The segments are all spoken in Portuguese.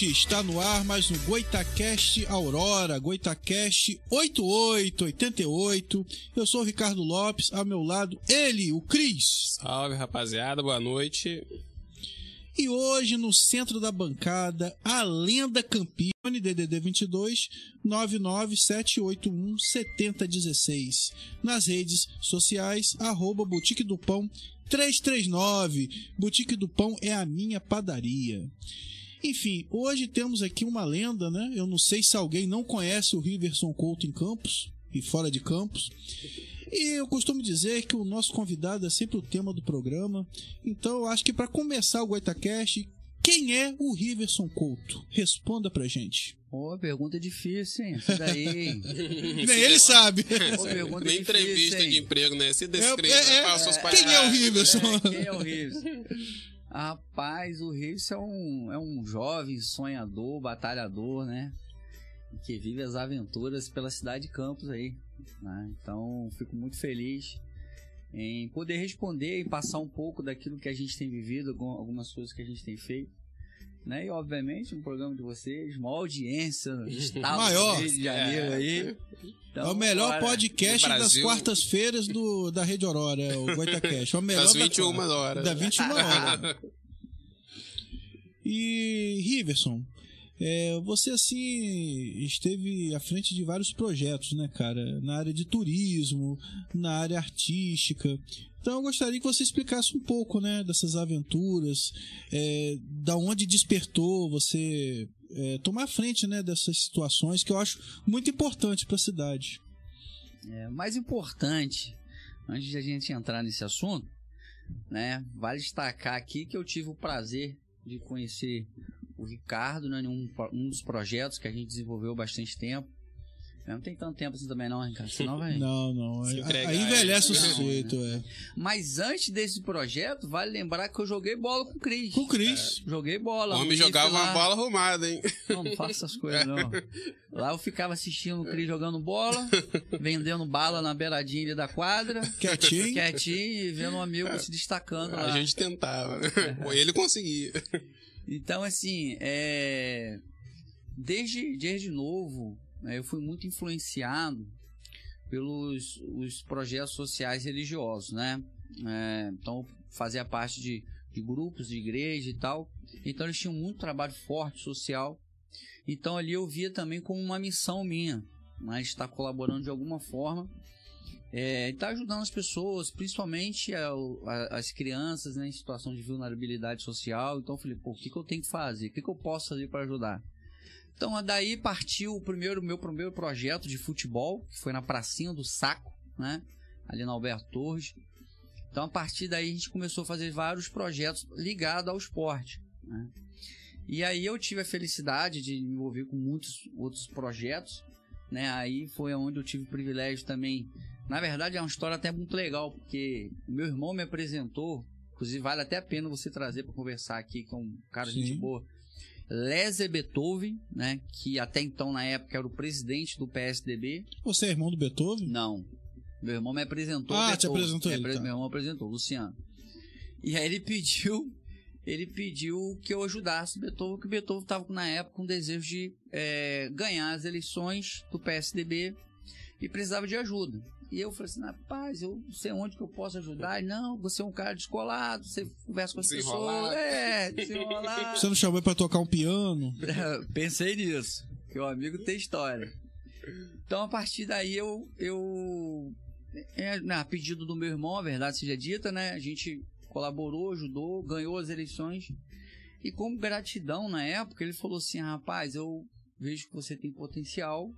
noite, está no ar mais um Goitacast Aurora, Goitacast 8888. Eu sou o Ricardo Lopes, ao meu lado ele, o Cris. Salve rapaziada, boa noite. E hoje no centro da bancada, a lenda campeone DDD 22 99781 7016. Nas redes sociais, arroba Boutique do Pão 339. Boutique do Pão é a minha padaria. Enfim, hoje temos aqui uma lenda, né? Eu não sei se alguém não conhece o Riverson Couto em Campos e fora de Campos. E eu costumo dizer que o nosso convidado é sempre o tema do programa. Então eu acho que para começar o Goitacast, quem é o Riverson Couto? Responda pra gente. Ô, pergunta difícil, hein? Isso daí. Nem ele sabe. Ô, pergunta Nem difícil, entrevista hein? de emprego, né? Se descreva, É, é, faça os é, quem é o. Riverson? É, quem é o Rives? Rapaz, o Rives é um, é um jovem sonhador, batalhador, né? Que vive as aventuras pela cidade de Campos aí. né? Então, fico muito feliz em poder responder e passar um pouco daquilo que a gente tem vivido, algum- algumas coisas que a gente tem feito. Né? E, obviamente, um programa de vocês, maior audiência no estado Maior. do Rio de Janeiro É. aí. É o melhor bora. podcast no das quartas-feiras do, da Rede Aurora, é o Goitacast. É o melhor Das da- 21 horas. Da 21 horas. E Riverson, é, você assim esteve à frente de vários projetos, né, cara? Na área de turismo, na área artística. Então eu gostaria que você explicasse um pouco, né, dessas aventuras, é, da onde despertou você é, tomar frente, né, dessas situações que eu acho muito importante para a cidade. É, mais importante, antes de a gente entrar nesse assunto, né, vale destacar aqui que eu tive o prazer de conhecer o Ricardo né, um, um dos projetos que a gente desenvolveu bastante tempo. Eu não tem tanto tempo assim também não, Ricardo, senão vai... Não, não. Se entregar, aí envelhece o é. sujeito, é. Mas antes desse projeto, vale lembrar que eu joguei bola com o Cris. Com o Cris. Joguei bola. O homem jogava lá. uma bola arrumada, hein? Não, não faça essas coisas, não. Lá eu ficava assistindo o Cris jogando bola, vendendo bala na beiradinha ali da quadra, Quietinho. quietinho e vendo um amigo se destacando lá. A gente tentava. É. Ele conseguia. Então, assim, é... desde, desde novo, eu fui muito influenciado pelos os projetos sociais religiosos, né? É, então, fazia parte de, de grupos de igreja e tal. Então, eles tinham muito trabalho forte social. Então, ali eu via também como uma missão minha, né, estar colaborando de alguma forma. É, e estar ajudando as pessoas, principalmente a- a- as crianças né, em situação de vulnerabilidade social. Então eu falei, pô, o que, que eu tenho que fazer? O que, que eu posso fazer para ajudar? Então daí partiu o primeiro meu primeiro projeto de futebol, que foi na pracinha do Saco, né? Ali na Alberto Torres. Então a partir daí a gente começou a fazer vários projetos ligados ao esporte. Né? E aí eu tive a felicidade de me envolver com muitos outros projetos. Né? Aí foi onde eu tive o privilégio também. Na verdade é uma história até muito legal, porque meu irmão me apresentou, inclusive vale até a pena você trazer para conversar aqui, que é um cara de gente boa. Leze Beethoven, né, que até então na época era o presidente do PSDB. Você é irmão do Beethoven? Não. Meu irmão me apresentou. Ah, o te Beethoven. apresentou É, ele, tá. Meu irmão apresentou, Luciano. E aí ele pediu, ele pediu que eu ajudasse o Beethoven, que o Beethoven estava na época com desejo de é, ganhar as eleições do PSDB e precisava de ajuda. E eu falei assim, rapaz, eu não sei onde que eu posso ajudar. Ele, não, você é um cara descolado, você conversa com as pessoas. É, desenrolar. Você não chamou ele pra tocar um piano? Pensei nisso, que o amigo tem história. Então, a partir daí, eu, eu é, né, a pedido do meu irmão, a verdade seja dita, né? A gente colaborou, ajudou, ganhou as eleições. E como gratidão na época, ele falou assim: rapaz, eu vejo que você tem potencial,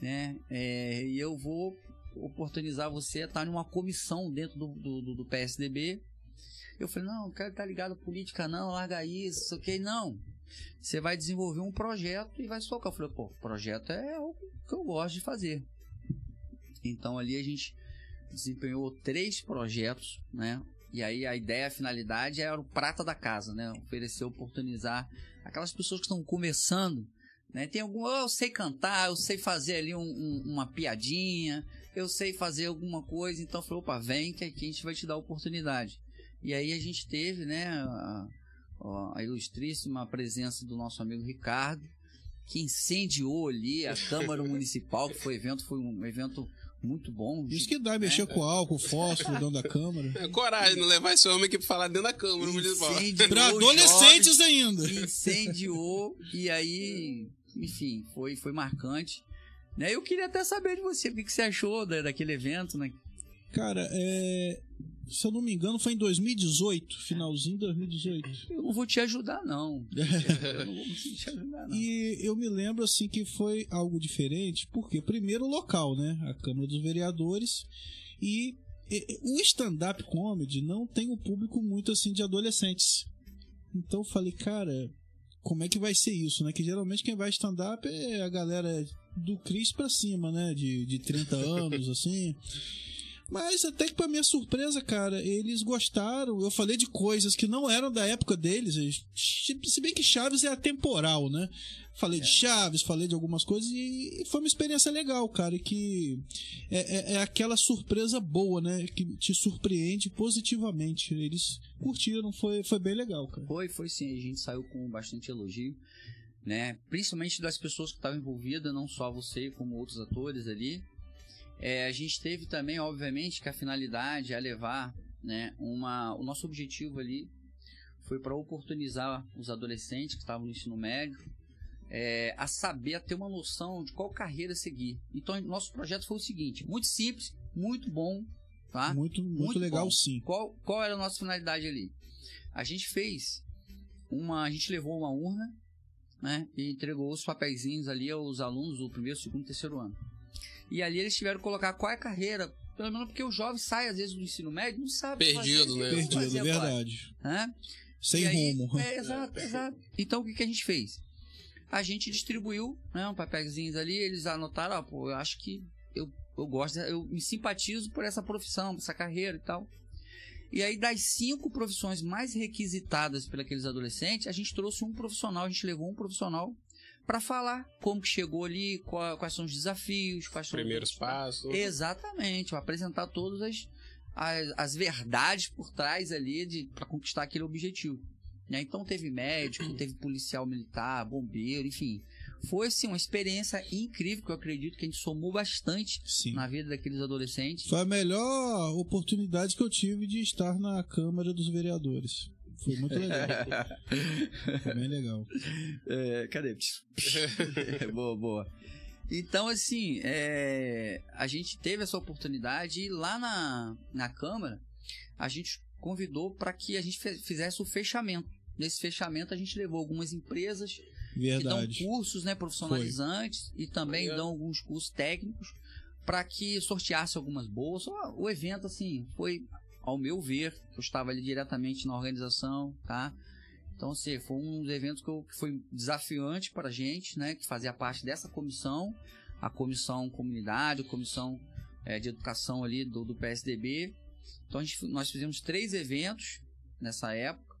né? É, e eu vou oportunizar você a estar numa comissão dentro do, do, do- PSDB. Eu falei: não, não quero estar ligado à política, não, larga isso, ok? Não. Você vai desenvolver um projeto e vai socar. Eu falei: pô, projeto é algo que eu gosto de fazer. Então ali a gente desempenhou três projetos, né? E aí a ideia, a finalidade era o prata da casa, né? Oferecer, oportunizar aquelas pessoas que estão começando, né? Tem algum, "Oh, eu sei cantar, eu sei fazer ali um- um- uma piadinha, eu sei fazer alguma coisa, então falei, opa, vem que aqui a gente vai te dar a oportunidade. E aí a gente teve, né, a- a ilustríssima presença do nosso amigo Ricardo, que incendiou ali a Câmara Municipal, que foi evento, foi um evento muito bom. Isso que dá, mexer com álcool, fósforo dentro da câmara. É, coragem, não levar esse homem aqui pra falar dentro da câmara municipal. Pra adolescentes jovens, ainda. Incendiou, e aí, enfim, foi, foi marcante. Né? Eu queria até saber de você, o que, que você achou da- daquele evento, né? Cara, é, se eu não me engano, foi em 2018, finalzinho de 2018. Eu não vou te ajudar, não. Eu não vou te ajudar, não. E eu me lembro assim que foi algo diferente, porque primeiro o local, né? A Câmara dos Vereadores e, e- o stand-up comedy não tem um público muito assim de adolescentes. Então eu falei, cara, como é que vai ser isso, né? Que geralmente quem vai stand-up é a galera do Cris pra cima, né? De, de 30 anos, assim. Mas até que pra minha surpresa, cara, eles gostaram. Eu falei de coisas que não eram da época deles. eles- Se bem que Chaves é atemporal, né? Falei de Chaves, falei de algumas coisas e foi uma experiência legal, cara. Que é, é- é aquela surpresa boa, né? Que te surpreende positivamente. Eles curtiram, foi, foi bem legal, cara. Foi, foi sim. A gente saiu com bastante elogio, né? Principalmente das pessoas que estavam envolvidas, não só você, como outros atores ali. É, a gente teve também, obviamente, que a finalidade é levar, né? Uma, o nosso objetivo ali foi para oportunizar os adolescentes que estavam no ensino médio é, a saber, a ter uma noção de qual carreira seguir. Então, nosso projeto foi o seguinte: muito simples, muito bom, tá? Muito, muito, Muito legal, bom. sim. Qual, qual era a nossa finalidade ali? A gente fez uma. A gente levou uma urna, né? E entregou os papeizinhos ali aos alunos do primeiro, segundo e terceiro ano. E ali eles tiveram que colocar qual é a carreira. Pelo menos porque o jovem sai, às vezes, do ensino médio, não sabe. Perdido, fazer, né? Perdido, fazer é verdade. né? Sem aí- rumo. É, exato, exato. Então o que, que a gente fez? A gente distribuiu, né, um papelzinhos ali, eles anotaram, ó, pô, eu acho que eu, eu gosto, eu me simpatizo por essa profissão, por essa carreira e tal. E aí, das cinco profissões mais requisitadas aqueles adolescentes, a gente trouxe um profissional, a gente levou um profissional para falar como que chegou ali, qual- quais são os desafios, quais são os Primeiros passos. Exatamente, apresentar todas as, as, as verdades por trás ali para conquistar aquele objetivo. né? Então teve médico, teve policial militar, bombeiro, enfim. Foi assim, uma experiência incrível que eu acredito que a gente somou bastante Sim. na vida daqueles adolescentes. Foi a melhor oportunidade que eu tive de estar na Câmara dos Vereadores. Foi muito legal. Foi bem legal. É, cadê? boa, boa. Então, assim, é, a gente teve essa oportunidade e lá na, na Câmara, a gente convidou para que a gente fizesse o fechamento. Nesse fechamento, a gente levou algumas empresas que dão Verdade. cursos né, profissionalizantes e também Legal. dão alguns cursos técnicos para que sorteasse algumas bolsas. O evento, assim, foi, ao meu ver, eu estava ali diretamente na organização, tá? Então, assim, foi um dos eventos que, eu- que foi desafiante para a gente, né? Que fazia parte dessa comissão, a comissão comunidade, a comissão eh, de educação ali do, do PSDB. Então, a gente- nós fizemos três eventos nessa época.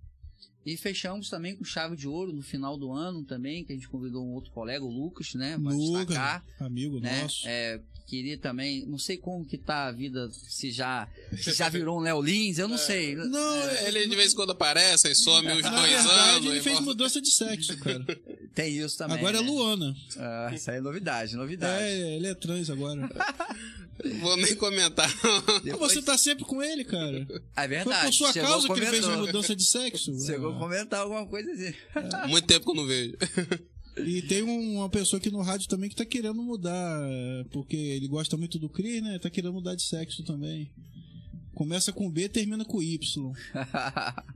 E fechamos também com chave de ouro no final do ano também, que a gente convidou um outro colega, o Lucas, né? Para Lucas, destacar amigo né? nosso. É, queria também, não sei como que tá a vida, se já, se já virou um Léo Lins, eu não sei. Não, é- Ele de vez em quando aparece, aí some uns dois verdade, anos. ele fez volta. mudança de sexo, cara. Tem isso também. agora é né? Luana. Ah, isso aí é novidade, novidade. É, ele é trans agora. Vou nem comentar. Depois- Você tá sempre com ele, cara. É Foi verdade. por sua chegou, causa que ele fez uma mudança de sexo. Chegou a Ah. comentar alguma coisa assim. Muito tempo que eu não vejo. E tem um- uma pessoa aqui no rádio também que tá querendo mudar, é, porque ele gosta muito do Cris, né? Tá querendo mudar de sexo também. Começa com B, termina com Y.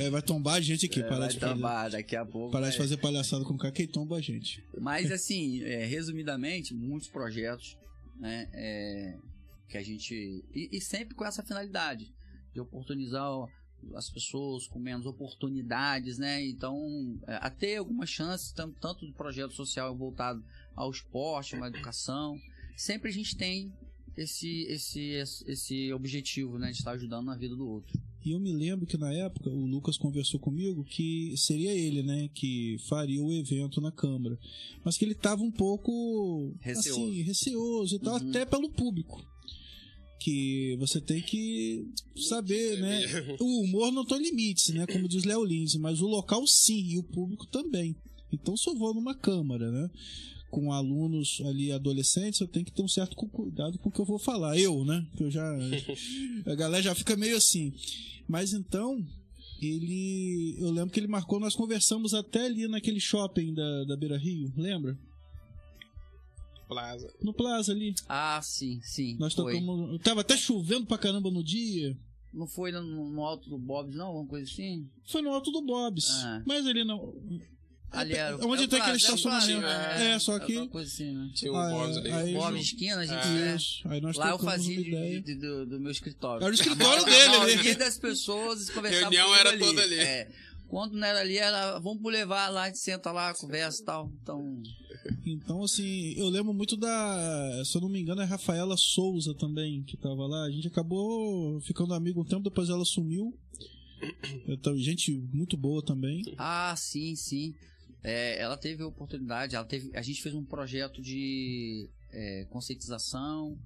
É, vai tombar a gente aqui, parar, Vai de fazer, tombar daqui a pouco. parar de fazer palhaçada com o cara, quem tomba a gente. Mas assim, é, resumidamente, muitos projetos, né, é, que a gente e, e sempre com essa finalidade de oportunizar as pessoas com menos oportunidades, né? Então, até algumas chances, tam- tanto do projeto social voltado ao esporte, à educação, sempre a gente tem esse esse esse objetivo, né, de estar ajudando na vida do outro. E eu me lembro que na época o Lucas conversou comigo que seria ele, né, que faria o evento na Câmara. Mas que ele tava um pouco Receoso. assim, receoso e tal, Uhum. até pelo público. que você tem que saber, né? O humor não tem limites, né? Como diz Léo Lins, mas o local sim e o público também. Então, se eu vou numa câmara, né? Com alunos ali adolescentes, eu tenho que ter um certo cu- cuidado com o que eu vou falar. Eu, né? Que eu já. A galera já fica meio assim. Mas então, ele. Eu lembro que ele marcou, nós conversamos até ali naquele shopping da, da Beira Rio, lembra? Plaza. No Plaza ali. Ah, sim, sim. Nós foi. tocamos. Tava até chovendo pra caramba no dia. Não foi no, no alto do Bob, não? Alguma coisa assim? Foi no alto do Bob's. Ah. Mas ali não. Ali era. Onde é o tem aquele Plaza, é o Plaza, estacionamento. né? É, só que- assim, né? Tinha um Bob's ali. aí- Bob esquina, a gente. Isso. Aí nós Lá eu fazia de- de- do, do meu escritório. Era o escritório A dele, maioria né? das pessoas conversavam Reunião comigo era toda ali. É. Quando não era ali, era vamos pro levar lá, a gente senta lá, conversa e tal. Então, Então, assim, eu lembro muito da. Se eu não me engano, é a Rafaela Souza também, que tava lá. A gente acabou ficando amigo um tempo, depois ela sumiu. Então, gente muito boa também. ah, sim, sim. É, ela teve a oportunidade, ela teve, a gente fez um projeto de é, conscientização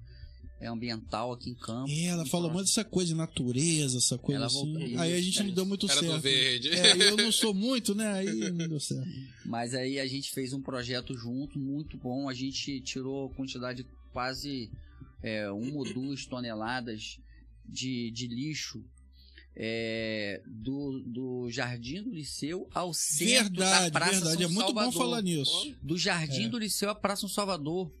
é, ambiental aqui em Campos. E ela fala projeto- muito dessa coisa de natureza, essa coisa Ela assim. voltou- Aí a gente não deu muito Era certo. do verde. É, eu não sou muito, né? Aí não deu certo. Mas aí a gente fez um projeto junto, muito bom. A gente tirou quantidade de quase é, uma ou duas toneladas de, de lixo é, do, do Jardim do Liceu ao centro da Verdade, Praça verdade. É São muito Salvador. bom falar nisso. Do Jardim É. do Liceu à Praça São Salvador.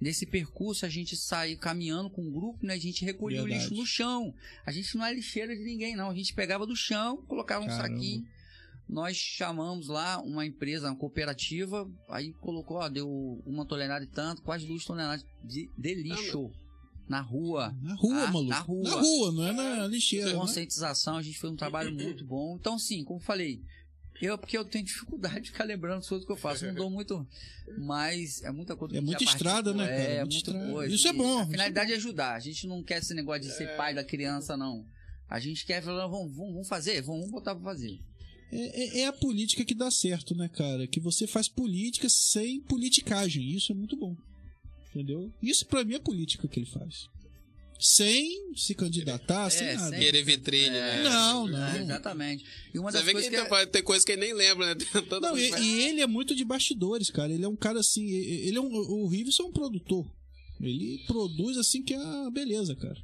Nesse percurso a gente saiu caminhando com um grupo, né? A gente recolhia o Verdade. lixo no chão. A gente não é lixeira de ninguém, não. A gente pegava do chão, colocava um Caramba. saquinho. Nós chamamos lá uma empresa, uma cooperativa, aí colocou, ó, deu uma tonelada e tanto, quase duas toneladas de, de lixo na rua. Na rua, Ah, maluco. na rua. Na rua, não é na lixeira. né? Conscientização, a gente fez um trabalho muito bom. Então, sim, como falei, eu porque eu tenho dificuldade de ficar lembrando as coisas que eu faço. Não dou muito. Mas é muita coisa. É muita estrada, né, cara? É, Muita muita estrada. coisa. Isso é bom, A isso finalidade é ajudar. A gente não quer esse negócio de ser pai da criança, não. A gente quer falar, vamos, vamos, vamos fazer, vamos botar pra fazer. É, é- é a política que dá certo, né, cara? Que você faz política sem politicagem. Isso é muito bom. Entendeu? Isso pra mim é política que ele faz. Sem se candidatar, sem É, nada. sem- Querer vitrine, né? Não, não. É, exatamente. E uma Você das vê que, coisas que, tem, pode ter coisa que ele nem lembra, né? Tem Não, e, que- e ele é muito de bastidores, cara. Ele é um cara assim. Ele é um, o Rives é um produtor. Ele produz assim que é a beleza, cara.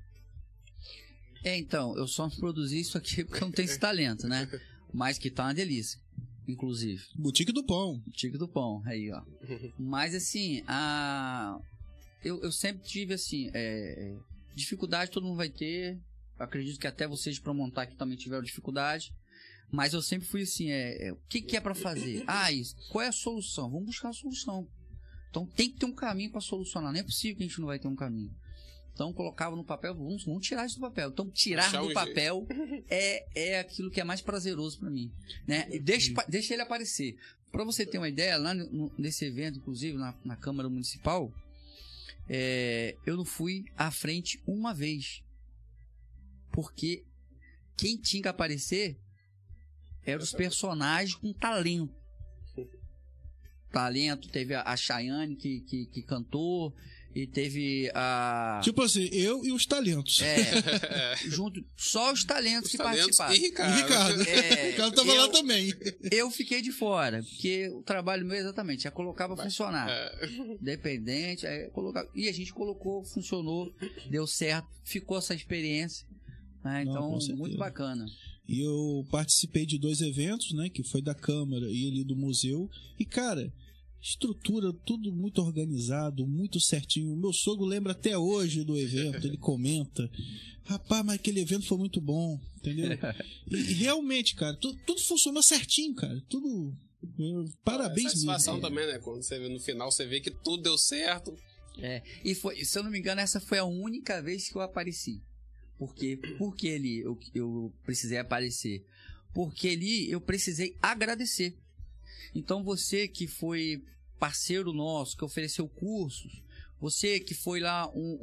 É, então, eu só produzi isso aqui porque eu não tenho esse talento, né? Mas que tá uma delícia, inclusive. Boutique do Pão. Tigre do pão, aí, ó. Mas assim, a... eu, eu sempre tive assim, é, dificuldade todo mundo vai ter. Acredito que até vocês para montar aqui também tiveram dificuldade. Mas eu sempre fui assim, é, é, o que, que é para fazer? Ah, isso. Qual é a solução? Vamos buscar a solução. Então tem que ter um caminho para solucionar. Não é possível que a gente não vai ter um caminho. Então colocava no papel, vamos, vamos tirar isso do papel. Então tirar Achar do um papel é, é aquilo que é mais prazeroso para mim, né? E deixa, deixa ele aparecer. Para você ter uma ideia, lá no- nesse evento, inclusive na, na Câmara Municipal, é, eu não fui à frente uma vez, porque quem tinha que aparecer eram os personagens com talento. Talento, teve a, Chayane que, que, que cantou, e teve a. Tipo assim, eu e os talentos. É, junto, só os talentos Os que talentos participaram. e E Ricardo. Ricardo. É, Ricardo tava eu- lá também. Eu fiquei de fora, porque o trabalho meu exatamente é colocar pra funcionar. É. Dependente, é colocar. E a gente colocou, funcionou, deu certo, ficou essa experiência. né? Não, Então, certeza. muito bacana. E eu participei de dois eventos, né? Que foi da Câmara e ali do museu. E, cara, estrutura, tudo muito organizado, muito certinho. O meu sogro lembra até hoje do evento, ele comenta. Rapaz, mas aquele evento foi muito bom, entendeu? E, e realmente, cara, tu- tudo funcionou certinho, cara. Tudo. Parabéns Satisfação mesmo. também, né? Quando você vê no final, você vê que tudo deu certo. É, e foi, se eu não me engano, essa foi a única vez que eu apareci. Porque, porque ali eu, eu precisei aparecer? Porque ali eu precisei agradecer. Então você que foi parceiro nosso, que ofereceu cursos, você que foi lá um,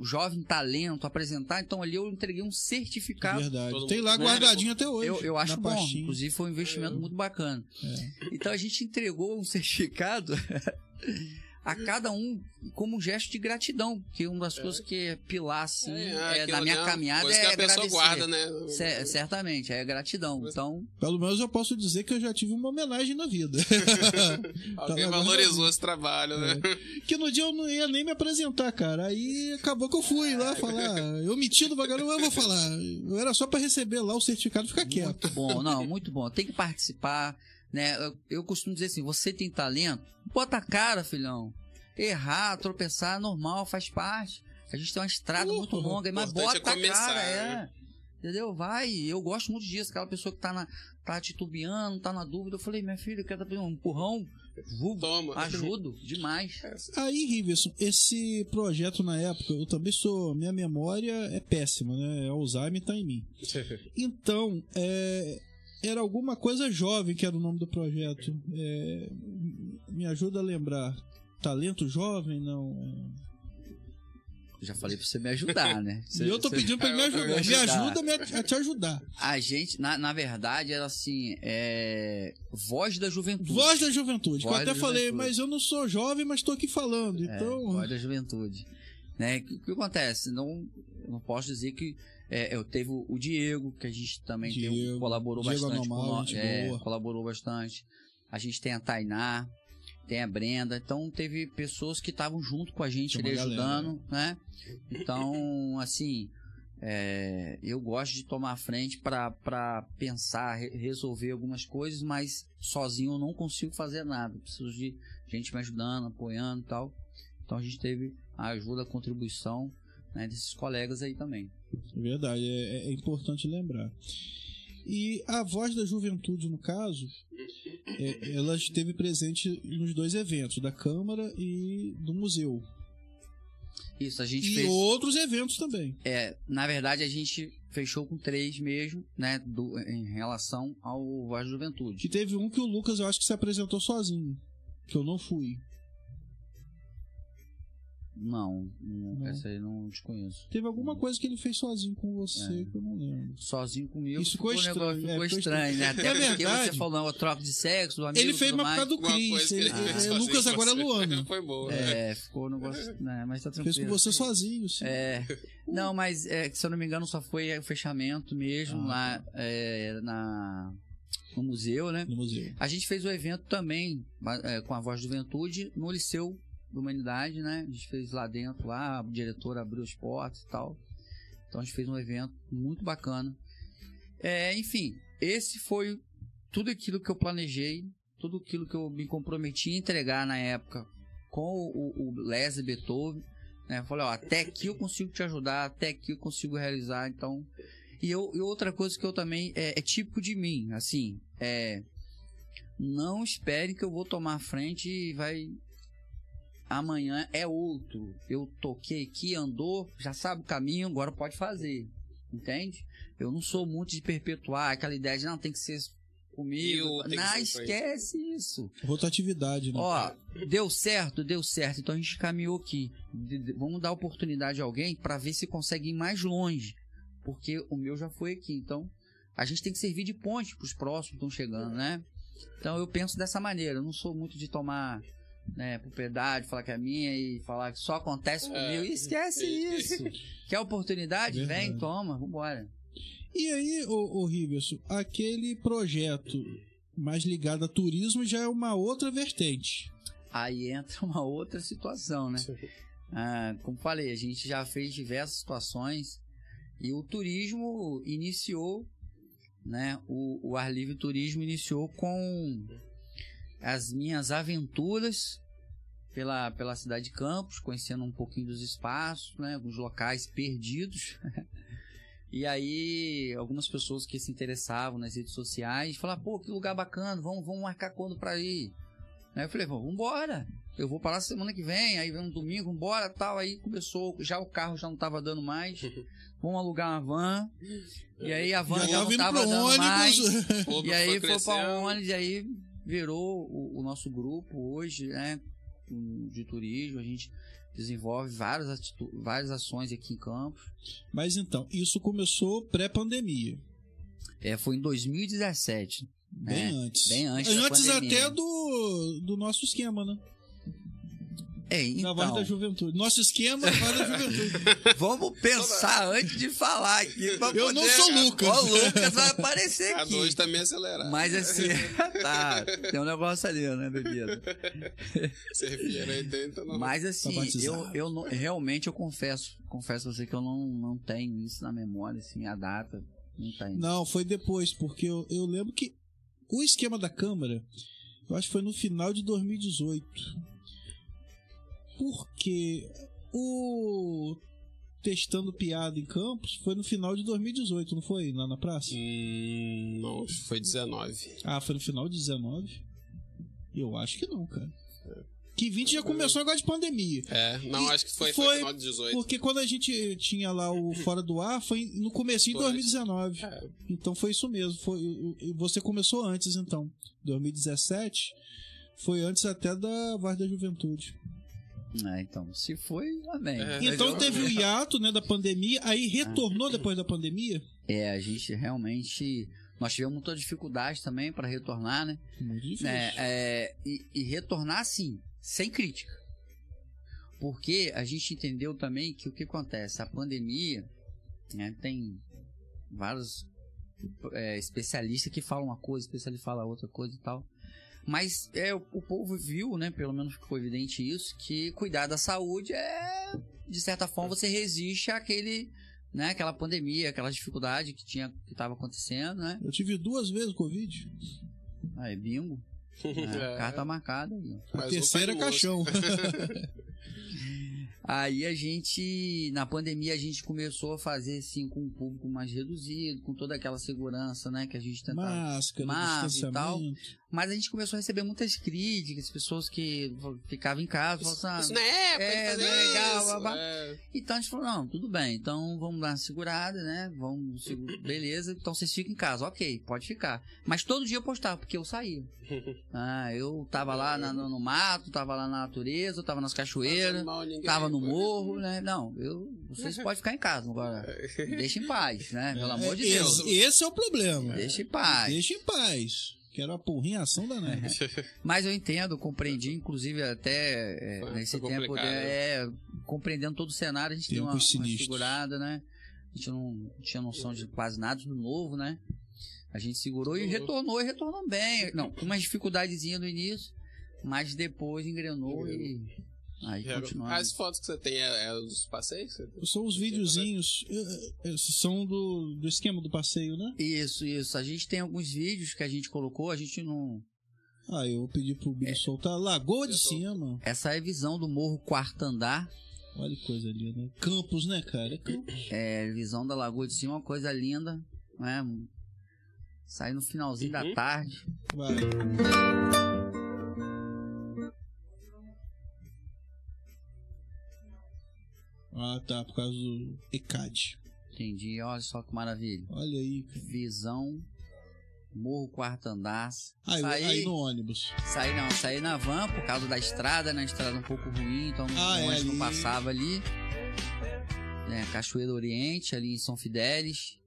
um jovem talento apresentar, então ali eu entreguei um certificado. Verdade. Tem lá né? guardadinho até hoje. Eu, eu acho bom, pastinha. inclusive foi um investimento muito bacana. É. Então a gente entregou um certificado. A cada um como um gesto de gratidão, porque uma das coisas que é pilar assim é, aquilo na minha ali, caminhada é que a pessoa agradecer. guarda, né? Cer- certamente, é gratidão. Então, Pelo menos eu posso dizer que eu já tive uma homenagem na vida. Alguém valorizou esse trabalho, né? que no dia eu não ia nem me apresentar, cara. Aí acabou que eu fui lá falar. Eu menti do vagabundo, eu vou falar. Eu era só pra receber lá o certificado e ficar quieto. muito bom, não, muito bom. Tem que participar, né? Eu, eu costumo dizer assim, você tem talento, bota a cara, filhão. Errar, tropeçar, é normal, faz parte. A gente tem uma estrada Uhum. muito longa, mas Importante bota é começar, a cara, é. né? Entendeu? Vai, eu gosto muito disso. Aquela pessoa que tá, na, tá titubeando, tá na dúvida. Eu falei, minha filha, quer dar um empurrão? Vou, Toma. ajudo demais. Aí, Riverson, esse projeto na época, eu também sou. Minha memória é péssima, né? Alzheimer tá em mim. Então, é, era alguma coisa jovem que era o nome do projeto. É, me ajuda a lembrar. Talento jovem? Não. é. Já falei pra você me ajudar, né? E eu tô Você- pedindo pra ele me ajudar. Me ajuda me a, te ajudar. A gente, na, na verdade, era assim, é... Voz da Juventude. Voz da juventude. que eu Voz até falei, juventude. mas eu não sou jovem, mas tô aqui falando. É, Então. Voz da Juventude. Né? O que, que acontece? Não, não posso dizer que é, eu teve o Diego, que a gente também tem, Diego, colaborou Diego bastante Anomal, com nós. é, colaborou bastante. A gente tem a Tainá, tem a Brenda. Então teve pessoas que estavam junto com a gente ali ajudando, né? Então, assim, é, eu gosto de tomar a frente para pensar, re- resolver algumas coisas, mas sozinho eu não consigo fazer nada. Preciso de gente me ajudando, apoiando e tal. Então a gente teve a ajuda, a contribuição né, desses colegas aí também. Verdade, é, é importante lembrar. E a voz da juventude, no caso, é, ela esteve presente nos dois eventos, da Câmara e do Museu. Isso, a gente E fez. outros eventos também. É, na verdade, a gente fechou com três mesmo, né? do- em relação ao Voz da Juventude. Que teve um que o Lucas, eu acho que se apresentou sozinho. Que eu não fui. Não, não, Não. essa aí não desconheço. Teve alguma coisa que ele fez sozinho com você É. que eu não lembro. Sozinho comigo Isso ficou, um negócio- estranho, é, ficou ficou estranho, né? Até É porque verdade. você falou, troca de sexo, do amigo Ele fez mais por causa do Cris. fez é, sozinho Lucas agora é. Luana. Foi boa. É, ficou um negócio. Né, mas tá Fez tranquilo. com você sozinho, sim. É, não, mas é, se eu não me engano, só foi o fechamento mesmo Ah, lá é, na, no museu, né? No museu. A gente fez o evento também é, com a Voz da Juventude no Liceu da Humanidade, né? A gente fez lá dentro, lá, o diretor abriu as portas e tal. Então a gente fez um evento muito bacana. É, enfim, esse foi tudo aquilo que eu planejei, tudo aquilo que eu me comprometi a entregar na época com o, o Leslie Beethoven. Né? Eu falei, ó, até aqui eu consigo te ajudar, até aqui eu consigo realizar, então. E, eu, e outra coisa que eu também é, é típico de mim, assim, é não espere que eu vou tomar a frente e vai amanhã é outro. Eu toquei aqui, andou, já sabe o caminho, agora pode fazer. Entende? Eu não sou muito de perpetuar aquela ideia de não tem que ser comigo. Eu Não, esquece isso. Rotatividade, né? Ó, deu certo, deu certo. Então a gente caminhou aqui. Vamos dar oportunidade a alguém para ver se consegue ir mais longe. Porque o meu já foi aqui. Então a gente tem que servir de ponte para os próximos que estão chegando, né? Então eu penso dessa maneira. Eu não sou muito de tomar né, propriedade, falar que é minha e falar que só acontece É. comigo. Esquece isso. Quer oportunidade? Verdade. Vem, toma, vambora. E aí, ô, ô Riverson, aquele projeto mais ligado a turismo já é uma outra vertente. Aí entra uma outra situação, né? Ah, como falei, a gente já fez diversas situações e o turismo iniciou, né? O, o Ar Livre Turismo iniciou com as minhas aventuras pela, pela cidade de Campos, conhecendo um pouquinho dos espaços, né? Alguns locais perdidos. E aí, algumas pessoas que se interessavam nas redes sociais falaram, pô, que lugar bacana, vamos, vamos marcar quando pra ir? Aí eu falei, vamos embora. Eu vou para lá semana que vem, aí vem um domingo, vambora, tal. Aí começou, já o carro já não tava dando mais. Vamos alugar uma van. E aí a van Já já, não vindo tava pro dando mais. O E aí foi para ônibus, e aí virou o, o nosso grupo hoje, né? De turismo, a gente desenvolve várias, várias ações aqui em Campos. Mas então, isso começou pré-pandemia. É, foi em 2017. Bem É, antes. bem antes Antes até do, do nosso esquema, né? É, Na voz então, da juventude. Nosso esquema, voz da juventude. vamos pensar antes de falar aqui. pra Eu não poder- sou Lucas. Ó, O Lucas vai aparecer A aqui. dois tá meio acelerado. Mas assim, tá, tem um negócio ali, né, bebida? Servieira 80, não. Mas assim, Tá eu, eu não- realmente eu confesso, confesso a você que eu não, não tenho isso na memória, assim, a data, não tenho. Não, foi depois, porque eu, eu lembro que o esquema da Câmara, eu acho que foi no final de 2018. Porque o Testando Piada em Campos foi no final de 2018, não foi? Lá na praça? Hum, não, foi 19. Ah, foi no final de 19? Eu acho que não, cara. Que 20 já começou agora de pandemia. É, não, E acho que foi, foi- foi final de 18. Porque quando a gente tinha lá o Fora do Ar, foi no começo de Foi. 2019. É, Então foi isso mesmo. Foi, você começou antes, então. 2017 foi antes até da Voz da Juventude. É, então, se foi, amém. É. então teve o hiato né, da pandemia, aí retornou depois da pandemia. É, a gente realmente. Nós tivemos muita dificuldade também para retornar, né? Muito difícil. É, é, e, e retornar assim, sem crítica. Porque a gente entendeu também que o que acontece? A pandemia né, tem vários é, especialistas que falam uma coisa, especialista fala outra coisa e tal. Mas é, o, povo viu, né? Pelo menos ficou evidente isso, que cuidar da saúde é, de certa forma, você resiste àquele, né, aquela pandemia, aquela dificuldade que tinha que estava acontecendo, né? Eu tive duas vezes Covid. Aí, bingo. Né? É. Carta marcada. A terceira tá caixão. Aí a gente, na pandemia, a gente começou a fazer assim com um público mais reduzido, com toda aquela segurança, né, que a gente tentava. Máscara, Máscara e tal. Mas a gente começou a receber muitas críticas, pessoas que ficavam em casa, Isso, falavam isso assim, não é época é, fazer não é legal, isso. babá. É. Então a gente falou, não, tudo bem, então vamos dar uma segurada, né? Vamos, beleza, então vocês ficam em casa, ok, pode ficar. Mas todo dia eu postava, porque eu saía. Ah, eu tava lá na- no, no mato, tava lá na natureza, eu tava nas cachoeiras, mal tava no morro, né? Não, eu, vocês podem ficar em casa agora. Deixa em paz, né? Pelo amor de É, Deus. esse, esse é o problema. Deixa em paz. Deixa em paz. Quero a porrinhação da neve. Mas eu entendo, compreendi, inclusive até é, Foi- nesse foi tempo, complicado. é, compreendendo todo o cenário, a gente deu uma, uma segurada, né? A gente não tinha noção de quase nada do novo, né? A gente segurou e retornou, e retornou bem. Não, com umas dificuldadezinha no início, mas depois engrenou e aí E continuamos. As fotos que você tem é, é dos passeios? São os videozinhos. eh, eh, São do, do esquema do passeio, né? Isso, isso. A gente tem alguns vídeos que a gente colocou, a gente não. Ah, eu vou pedir pro Billy soltar. Lagoa de Cima. Essa é a visão do morro quarto andar. Olha que coisa linda. né? Campos, né, cara? É Campos. É, visão da Lagoa de Cima, uma coisa linda, né? Sai no finalzinho da Uhum. tarde. Vai. Ah, tá. Por causa do ECAD. Entendi, olha só que maravilha. Olha aí. Visão, morro quarto andar. Aí, saí, aí no ônibus. saí não, saí na van por causa da estrada, né? A estrada um pouco ruim, então Ah, o é ônibus não passava ali. É, Cachoeira Oriente, ali em São Fidélis.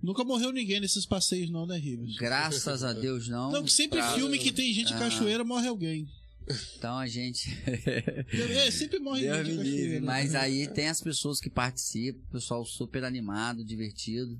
Nunca morreu ninguém nesses passeios, não, né, Rivers? Graças a Deus não. Não, que sempre Pra- filme que tem gente Ah. cachoeira morre alguém. Então a gente. É, sempre morre Deus me em livre. cachoeira. Mas aí tem as pessoas que participam, o pessoal super animado, divertido.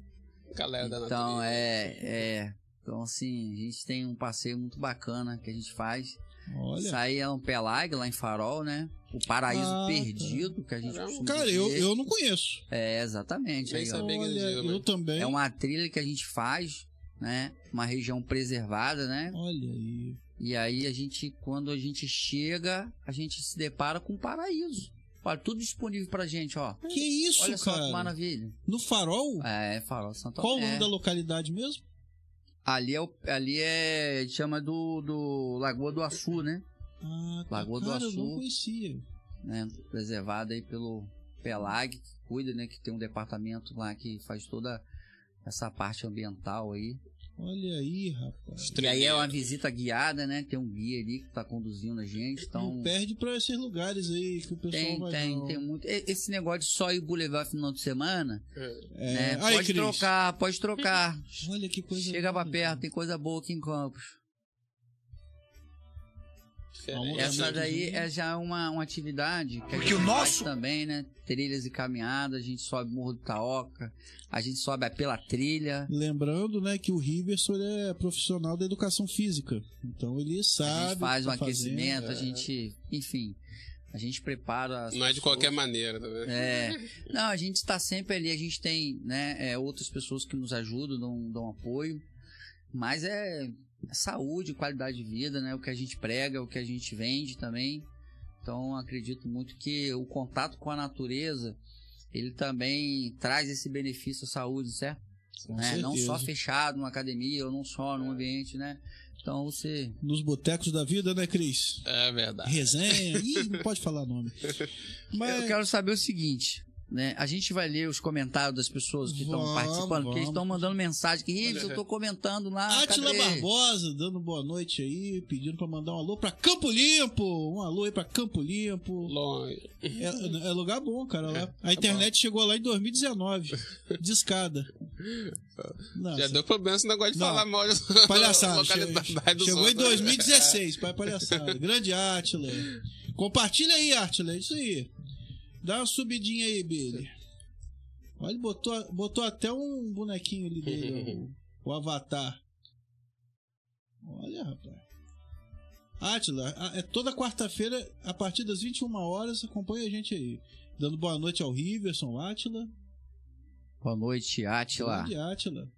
Galera da Então natureza. é, é. Então assim, a gente tem um passeio muito bacana que a gente faz. Olha. Sair é um Pelag lá em Farol, né? O paraíso Ah, tá. perdido, que a gente Caramba. Cara, eu, dizer. eu não conheço. É, exatamente. Aí, Olha, eu também. É uma trilha que a gente faz, né? Uma região preservada, né? Olha aí. E aí a gente, quando a gente chega, a gente se depara com um paraíso. Olha, tudo disponível pra gente, ó. Que isso, Olha só cara? que maravilha. No farol? É, Farol Santo Qual o é. nome da localidade mesmo? Ali é, o, ali é, chama do, do Lagoa do Açu, né? Ah, tá. Lagoa do Cara, eu Açu. não conhecia. né? Preservada aí pelo Pelag, que cuida, né? Que tem um departamento lá que faz toda essa parte ambiental aí. Olha aí, rapaz. E aí é uma visita guiada, né? Tem um guia ali que tá conduzindo a gente, então... Não perde pra esses lugares aí que o pessoal Tem, vai tem, não. tem muito. Esse negócio de só ir Boulevard final de semana, É. né? Aí, pode Cris. trocar, pode trocar. Olha que coisa Chega pra linda, perto, cara. tem coisa boa aqui em Campos. Diferente. Essa daí é já uma, uma atividade que a Porque gente o faz nosso- também, né? Trilhas e caminhadas, a gente sobe Morro do Taoca, a gente sobe pela trilha. Lembrando, né, que o Riverson é profissional da educação física. Então ele sabe. a gente faz o um tá aquecimento, fazendo. a gente, enfim, a gente prepara. as Não é de pessoas. qualquer maneira, tá vendo? É, não, a gente está sempre ali, a gente tem né, é, outras pessoas que nos ajudam, dão, dão apoio, mas é, é saúde, qualidade de vida, né? O que a gente prega, o que a gente vende também. Então acredito muito que o contato com a natureza ele também traz esse benefício à saúde, certo? Com Né? Não só fechado numa academia ou não só num ambiente, né? Então você. Nos botecos da vida, né, Cris? É verdade. Resenha. Ih, não pode falar nome. Mas Eu quero saber o seguinte, né? A gente vai ler os comentários das pessoas que estão Vamos, participando, porque eles vamos. estão mandando mensagem que, eu tô comentando lá. Átila cadê?" Barbosa dando boa noite aí, pedindo pra mandar um alô pra Campo Limpo. Um alô aí pra Campo Limpo. Longe. É, é lugar bom, cara. Lá. A internet chegou lá em 2019. Discada. Nossa, Já deu problema esse negócio de Não. falar mal de Palhaçada. Chegou em outros. 2016, pai palhaçada. Grande Átila. Compartilha aí, Átila. Isso aí. Dá uma subidinha aí, Billy. Olha, ele botou, botou até um bonequinho ali dele, o, o Avatar. Olha, rapaz. Átila, a- é toda quarta-feira, a partir das 21 horas, acompanha a gente aí. Dando boa noite ao Riverson, Átila. Boa noite, Atila. Grande Átila.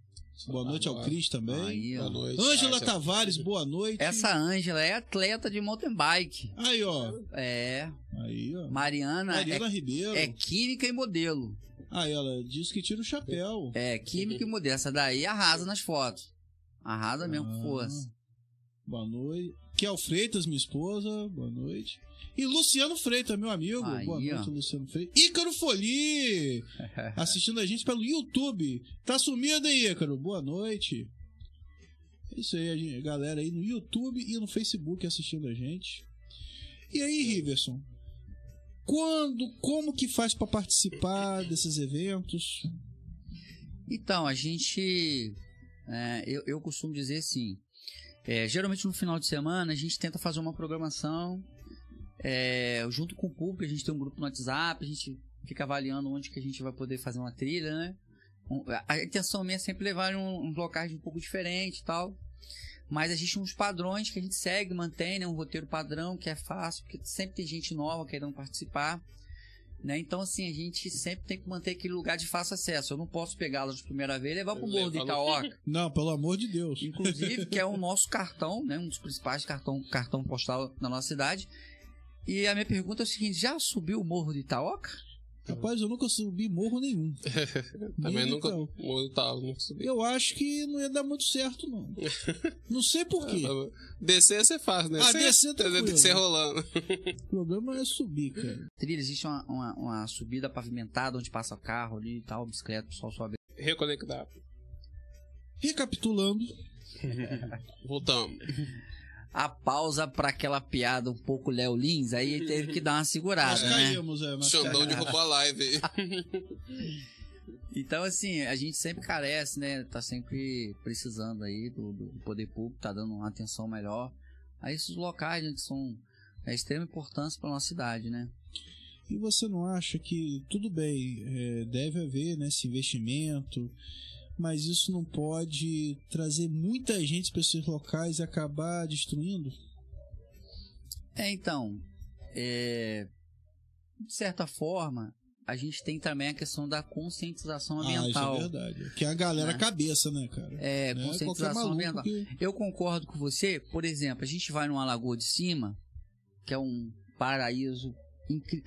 Boa noite ao Cris também. Aí. Boa noite. Ângela Kátia. Tavares, boa noite. Essa Ângela é atleta de mountain bike. Aí, ó. É. Aí, ó. Mariana Mariana Ribeiro. é, é química e modelo. Aí ela diz que tira o chapéu. É, química e modelo. Essa daí arrasa nas fotos. Arrasa mesmo com Ah. força. Boa noite. Kel Freitas, minha esposa, boa noite. E Luciano Freitas, meu amigo. Aí, boa noite, ó. Luciano Freitas. Ícaro Foli, assistindo a gente pelo YouTube. Tá sumido aí, Ícaro? Boa noite. É isso aí, a gente- galera aí no YouTube e no Facebook assistindo a gente. E aí, Riverson? Quando, como que faz pra participar desses eventos? Então, a gente. é, eu, eu costumo dizer assim. é, geralmente no final de semana a gente tenta fazer uma programação é, junto com o público. A gente tem um grupo no WhatsApp, a gente fica avaliando onde que a gente vai poder fazer uma trilha, né? Um, A intenção minha é sempre levar em um, uns locais um pouco diferentes e tal. Mas a gente tem uns padrões que a gente segue, mantém, né? Um roteiro padrão que é fácil, porque sempre tem gente nova querendo participar. Né? Então, assim, a gente sempre tem que manter aquele lugar de fácil acesso. Eu não posso pegá-las de primeira vez e levar pro Morro no- Itaoca. Não, pelo amor de Deus. Inclusive, que é o nosso cartão, né? Um dos principais cartão, cartão postal da nossa cidade. E a minha pergunta é o seguinte: já subiu o Morro de Itaoca? Rapaz, eu nunca subi morro nenhum. Também nunca. então. Morro tal, nunca subi. Eu acho que não ia dar muito certo, não. Não sei por quê. Descer ia ser fácil, né? Ah, Você- descer você tranquilo. Tem que ser rolando. O problema é subir, cara. Trilha, existe uma, uma, uma subida pavimentada onde passa carro ali e tal, bicicleta, o pessoal sobe. Reconectar. Recapitulando, Voltamos. A pausa pra aquela piada um pouco Léo Lins, aí ele teve que dar uma segurada, nós né? caímos, é. Nós Xandão caímos. derrubou a live aí. Então, assim, a gente sempre carece, né? Tá sempre precisando aí do, do poder público, tá dando uma atenção melhor a esses locais, né, que são é, extrema importância para nossa cidade, né? E você não acha que, tudo bem, é, deve haver né, esse investimento, mas isso não pode trazer muita gente para esses locais e acabar destruindo? É, então, é, de certa forma, a gente tem também a questão da conscientização Ah, isso ambiental. é verdade. Que é a galera Né? cabeça, né, cara? É, é qualquer conscientização ambiental. que... Eu concordo com você. Por exemplo, a gente vai numa lagoa de cima, que é um paraíso incrível.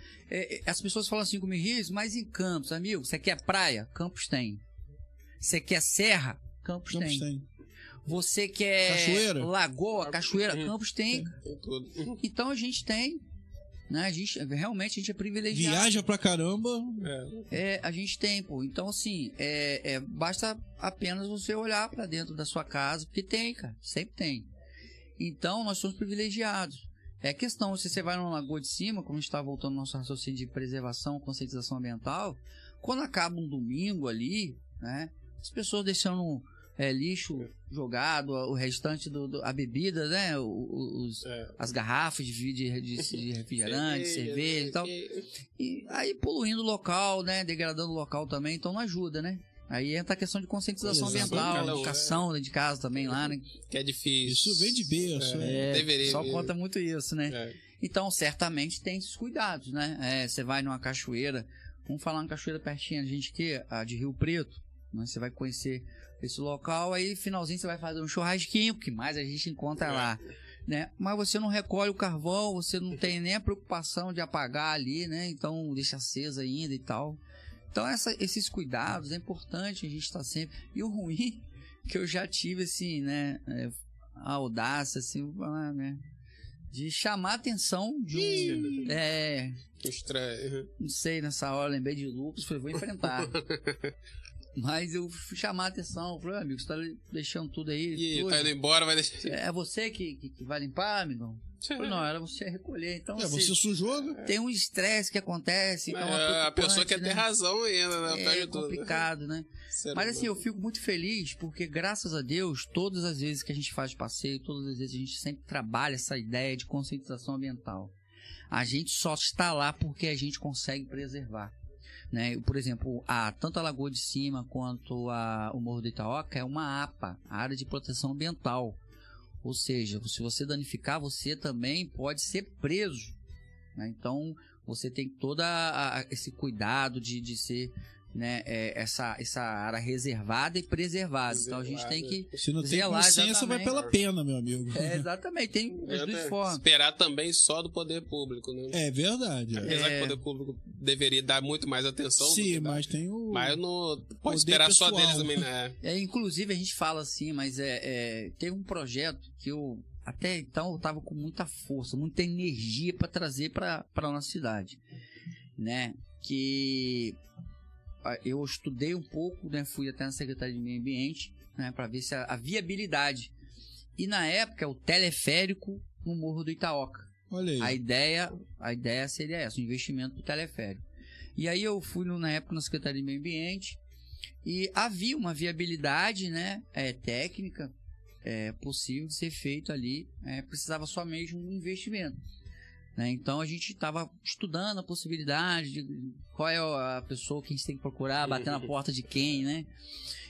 as pessoas falam assim comigo, Rios, mas em Campos, amigo, você quer praia? Campos tem. Você quer serra? Campos, Campos tem. tem. Você quer Cachoeira? lagoa, cachoeira? Campos tem. Então a gente tem. Né? A gente, realmente a gente é privilegiado. Viaja pra caramba. É. É, a gente tem, pô. Então, assim, é, é, basta apenas você olhar pra dentro da sua casa, porque tem, cara. Sempre tem. Então, nós somos privilegiados. É questão, se você vai numa lagoa de cima, como a gente está voltando ao nosso raciocínio de preservação, conscientização ambiental, quando acaba um domingo ali, né? As pessoas deixando é, lixo jogado, o restante do, do- a bebida, né? Os- É. as garrafas de, de, de, refrigerante, cerveja e tal. que- E aí poluindo o local, né? Degradando o local também, então não ajuda, né? Aí entra a questão de conscientização ambiental, educação dentro de casa também lá, né? Que é difícil. Isso vem de berço, é. É, deveria só conta muito isso, né? É. Então, certamente tem esses cuidados, né? É, você vai numa cachoeira, vamos falar uma cachoeira pertinho, a gente que a de Rio Preto, né? Você vai conhecer esse local, aí finalzinho você vai fazer um churrasquinho, porque mais a gente encontra lá, né? Mas você não recolhe o carvão, você não tem nem a preocupação de apagar ali, né? Então deixa acesa ainda e tal. Então essa- esses cuidados é importante a gente estar sempre. E o ruim que eu já tive assim, né? é, a audácia, assim, né? De chamar a atenção de um. É, Estranho. não sei, nessa hora lembrei de Lucas, falei, vou enfrentar. Mas eu fui chamar a atenção, falei, amigo, você tá deixando tudo aí. E tudo. tá indo embora, vai deixar. É você que, que, que vai limpar, amigão? Eu falei, não, era você recolher. Então, É, assim, você sujou, né? tem um estresse que acontece. Então É, a pessoa quer né? ter razão ainda, né? É Perde tudo. complicado, né? Ser Mas assim, eu fico muito feliz porque, graças a Deus, todas as vezes que a gente faz passeio, todas as vezes a gente sempre trabalha essa ideia de conscientização ambiental. A gente só está lá porque a gente consegue preservar. Né? Por exemplo, a, tanto a Lagoa de Cima quanto a, o Morro do Itaoca é uma APA, Área de Proteção Ambiental. Ou seja, se você danificar, você também pode ser preso. né? Então, você tem todo esse cuidado de, de ser né, é, essa, essa área reservada e preservada. Então, a gente tem que. Se não tem Zelar, consciência, vai pela pena, meu amigo. É, exatamente, tem as É, duas formas. Esperar também só do poder público, né? É verdade. é. Apesar que É. o poder público deveria dar muito mais atenção. do Sim, mas tem o. Mas não pode esperar só pessoal. deles também, né? É, inclusive, a gente fala assim, mas é, é, tem um projeto que eu até então eu tava com muita força, muita energia para trazer para a nossa cidade, né? Que eu estudei um pouco, né? Fui até na Secretaria de Meio Ambiente, né? Para ver se a, a viabilidade. E na época o teleférico no Morro do Itaoca. A ideia, a ideia seria essa, um investimento do teleférico. E aí eu fui na época na Secretaria de Meio Ambiente e havia uma viabilidade, né, é, técnica é, possível de ser feito ali. é, precisava só mesmo um investimento. Né? Então a gente estava estudando a possibilidade de qual é a pessoa que a gente tem que procurar, bater na porta de quem, né?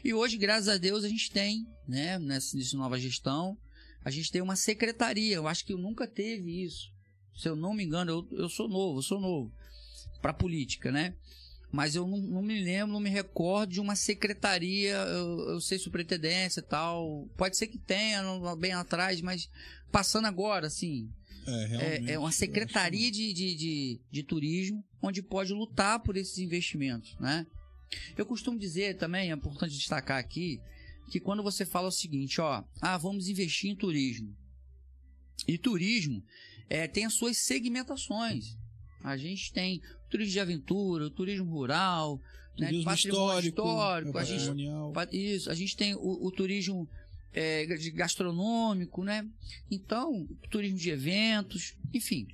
E hoje, graças a Deus, a gente tem, né, nessa, nessa nova gestão, a gente tem uma secretaria. Eu acho que eu nunca teve isso. Se eu não me engano, eu, eu sou novo, eu sou novo para política, né? Mas eu não, não me lembro, não me recordo de uma secretaria, eu, eu sei superintendência e tal. Pode ser que tenha não- bem atrás, mas passando agora, assim, É, é, é uma secretaria de, de, de, de turismo onde pode lutar por esses investimentos, né? Eu costumo dizer também, é importante destacar aqui, que quando você fala o seguinte, ó, ah, vamos investir em turismo. E turismo é, tem as suas segmentações. A gente tem turismo de aventura, o turismo rural, né, Turismo patrimônio histórico, histórico, a gente Isso, a gente tem o, o turismo é, de gastronômico, né? Então, turismo de eventos, enfim.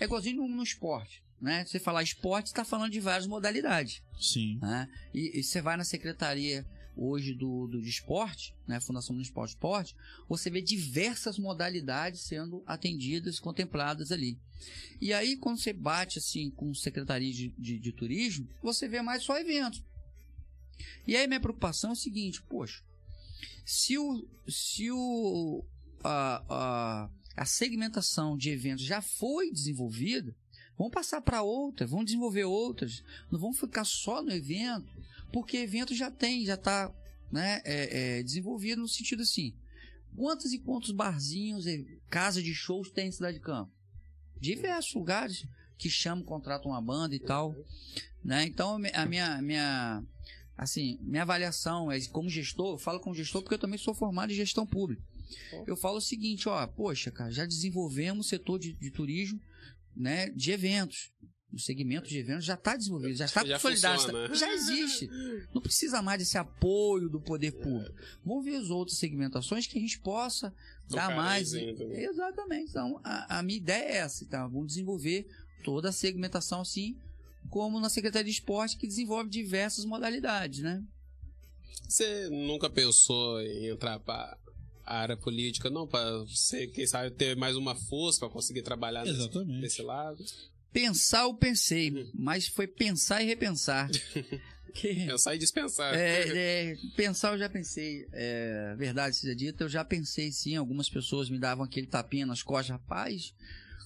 É igualzinho no, esporte, né? Você falar esporte, está falando de várias modalidades, Sim. né? E, e você vai na secretaria hoje do, do de esporte, né? Fundação Municipal de Esporte, você vê diversas modalidades sendo atendidas, contempladas ali. E aí, quando você bate assim com secretaria de, de, de turismo, você vê mais só eventos. E aí minha preocupação é o seguinte, poxa, se o se o a, a, a segmentação de eventos já foi desenvolvida, vamos passar para outras, vamos desenvolver outras, não vamos ficar só no evento, porque evento já tem, já está né, é, é, desenvolvido no sentido assim, quantos e quantos barzinhos, casas de shows tem em Cidade de Campo? Diversos lugares que chamam, contratam uma banda e tal, né? Então a minha minha assim, minha avaliação é como gestor, eu falo como gestor porque eu também sou formado em gestão pública. Eu falo o seguinte, ó, poxa, cara, já desenvolvemos o setor de, de turismo, né, de eventos. O segmento de eventos já está desenvolvido, já está consolidado, funciona. já existe. Não precisa mais desse apoio do poder público. Vamos ver as outras segmentações que a gente possa dar Tocar mais. neles ainda, né? Exatamente. Então, a, a minha ideia é essa. Então, vamos desenvolver toda a segmentação assim, como na Secretaria de Esporte, que desenvolve diversas modalidades, né? Você nunca pensou em entrar pra a área política, não, para você, quem sabe, ter mais uma força para conseguir trabalhar nesse, Exatamente. desse lado. Pensar eu pensei, mas foi pensar e repensar. Que- Pensar e dispensar. É, é, pensar eu já pensei. É, verdade seja dita, eu já pensei sim. Algumas pessoas me davam aquele tapinha nas costas. Rapaz,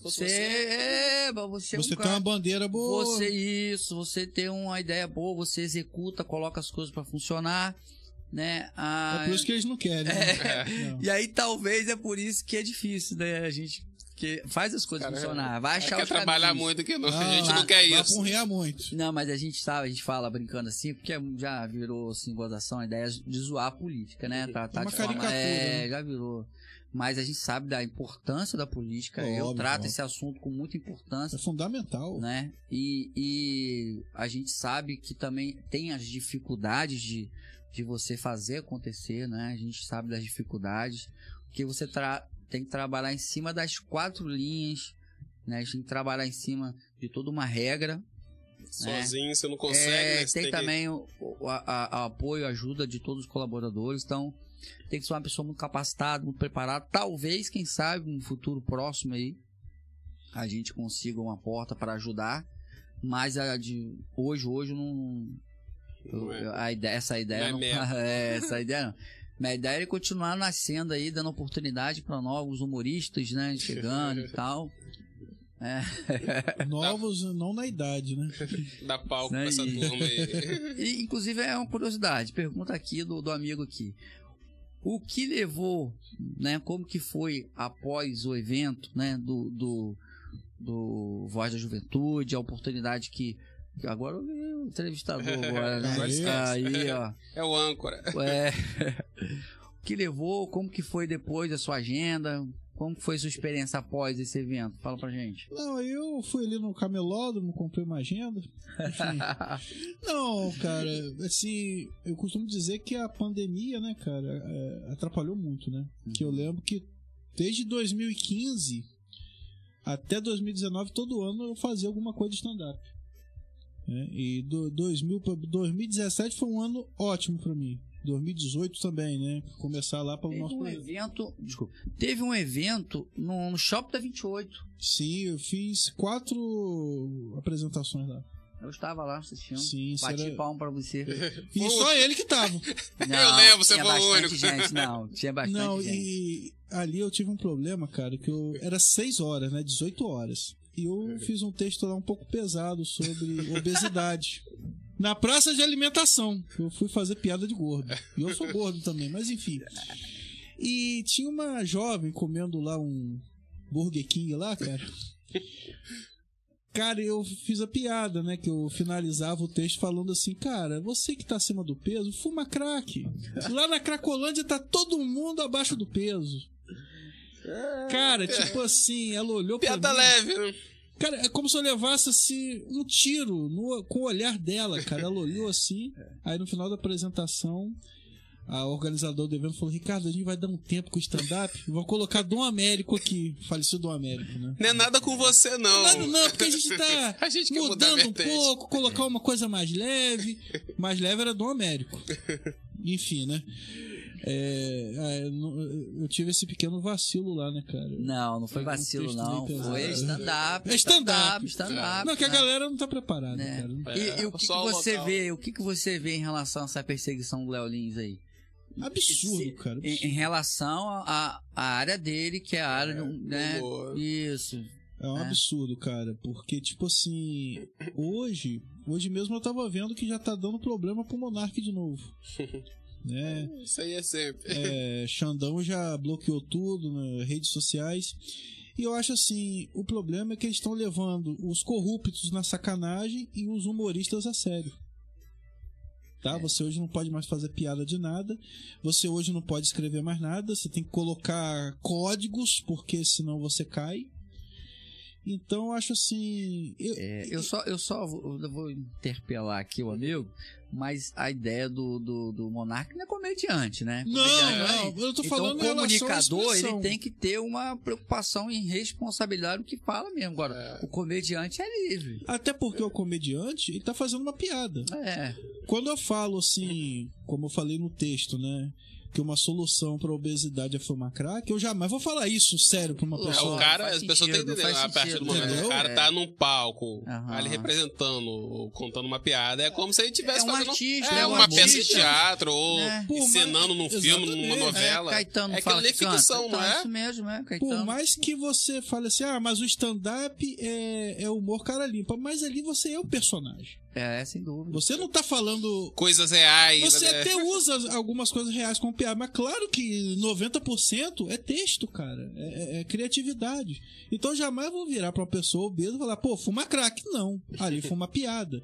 você, é, mas você, é um Você tem cara- uma bandeira boa. Você, isso, você tem uma ideia boa, você executa, coloca as coisas pra funcionar, né? Ah, É por isso que eles não querem. né? É. Não. E aí talvez é por isso que é difícil, né? A gente que faz as coisas Cara, funcionar, vai achar quer os trabalhar caminhos. muito que não, Não, a gente vai- não quer vai isso. porrear muito. Não, mas a gente sabe, a gente fala brincando assim, porque já virou assim, gozação, a ideia de zoar a política, né? Tratar Uma de forma. caricatura, É, né? já virou. Mas a gente sabe da importância da política. eu Óbvio, trato óbvio. esse assunto com muita importância. É fundamental. né? E, e a gente sabe que também tem as dificuldades de, de você fazer acontecer, né? A gente sabe das dificuldades, que você tra- tem que trabalhar em cima das quatro linhas, né? A gente tem que trabalhar em cima de toda uma regra. Sozinho você não consegue, É, né? Você tem, tem que- também o, o- a- a- apoio, a ajuda de todos os colaboradores. Então, tem que ser uma pessoa muito capacitada, muito preparada. Talvez, quem sabe, no futuro próximo aí, a gente consiga uma porta para ajudar. Mas a de hoje, hoje não. Não é. a ideia, essa ideia Não é não, é, essa ideia não. Minha ideia é continuar nascendo aí, dando oportunidade para novos humoristas, né? Chegando e tal. Novos, não na idade, né? Dá palco pra essa turma aí. E, inclusive, é uma curiosidade. Pergunta aqui do, do amigo aqui. O que levou, né? Como que foi após o evento, né? Do, do, do Voz da Juventude, a oportunidade que... Agora eu vi o entrevistador agora, né? Aí, ó. É o âncora. É, o que levou, como que foi depois da sua agenda? Como foi sua experiência após esse evento? Fala pra gente. Não, eu fui ali no camelódromo, comprei uma agenda. Enfim. Não, cara, assim, eu costumo dizer que a pandemia, né, cara, é, atrapalhou muito, né? Que eu lembro que desde 2015 até 2019, todo ano eu fazia alguma coisa de stand-up. né? E do, 2000 pra 2017 foi um ano ótimo pra mim. 2018 também, né? Começar lá para o Teve nosso um projeto. evento, desculpa, teve um evento no, no Shopping da 28. Sim, eu fiz quatro apresentações lá. Eu estava lá assistindo. Sim, Bati era- palma pra você. E só ele que tava. Não, lembro, você tinha foi o bastante único. gente, não. Tinha bastante Não, gente. e ali eu tive um problema, cara, que eu era 6 horas, né? 18 horas. E eu fiz um texto lá um pouco pesado sobre obesidade. Na praça de alimentação. Eu fui fazer piada de gordo. E eu sou gordo também, mas enfim. E tinha uma jovem comendo lá um Burger King lá, cara. Cara, eu fiz a piada, né? Que eu finalizava o texto falando assim, cara, você que tá acima do peso, fuma crack. Lá na Cracolândia tá todo mundo abaixo do peso. Cara, tipo assim, ela olhou pra Piada mim. leve, né? Cara, é como se eu levasse assim um tiro no- com o olhar dela, cara. Ela olhou assim, aí no final da apresentação, a organizadora do evento falou: Ricardo, a gente vai dar um tempo com o stand-up. Vou colocar Dom Américo aqui. Falecido Dom Américo, né? Não é nada com você, não. Não, não, porque a gente tá A gente mudando um pouco, colocar uma coisa mais leve. Mais leve era Dom Américo. Enfim, né? É, é, não- eu tive esse pequeno vacilo lá, né, cara? Não, não foi vacilo, não. Foi stand-up. É stand-up. stand-up. Não, que a né? galera não tá preparada, Né? cara. E, e o que, que você local. vê? O que, que você vê em relação a essa perseguição do Léo Lins aí? Absurdo, Se- cara. Em, em relação à área dele, que é a área do, né? Isso. É um É. absurdo, cara. Porque, tipo assim, hoje, hoje mesmo eu tava vendo que já tá dando problema pro Monark de novo. né? Isso aí é sempre. É, Xandão já bloqueou tudo nas redes sociais. E eu acho assim, o problema é que eles estão levando os corruptos na sacanagem e os humoristas a sério. Tá? Você hoje não pode mais fazer piada de nada. Você hoje não pode escrever mais nada. Você tem que colocar códigos, porque senão você cai. Então eu acho assim. Eu, É, eu só, eu só vou, eu vou interpelar aqui o amigo, mas a ideia do, do, do Monark não é comediante, né? Não, Comediante- não, eu tô então, falando o relação à comunicador, ele tem que ter uma preocupação em responsabilidade no que fala mesmo. Agora, É. o comediante é livre. Até porque o comediante ele tá fazendo uma piada. É. Quando eu falo assim, como eu falei no texto, né? Que uma solução pra obesidade é fumar crack, eu jamais vou falar isso sério pra uma É, É, pessoa. o cara, as pessoas têm que entender. A partir do momento que o cara É. tá num palco, Aham. ali representando, contando uma piada, é como se ele tivesse É um fazendo artista, é, é um uma peça de artista. teatro, ou É. Por mais- encenando num filme, numa Exatamente. novela. É, Caetano é aquilo ali é que canta. ficção, Então, não é? isso mesmo, é, Por Caetano. mais que você fale assim, ah, mas o stand-up é, é humor cara limpa, mas ali você é o personagem. É, sem dúvida. Você não tá falando. Coisas reais. Você né? até usa algumas coisas reais como piada, mas claro que 90% é texto, cara. É, é- é criatividade. Então jamais vou virar pra uma pessoa obesa e falar, pô, fuma crack. Não. Ali fuma piada.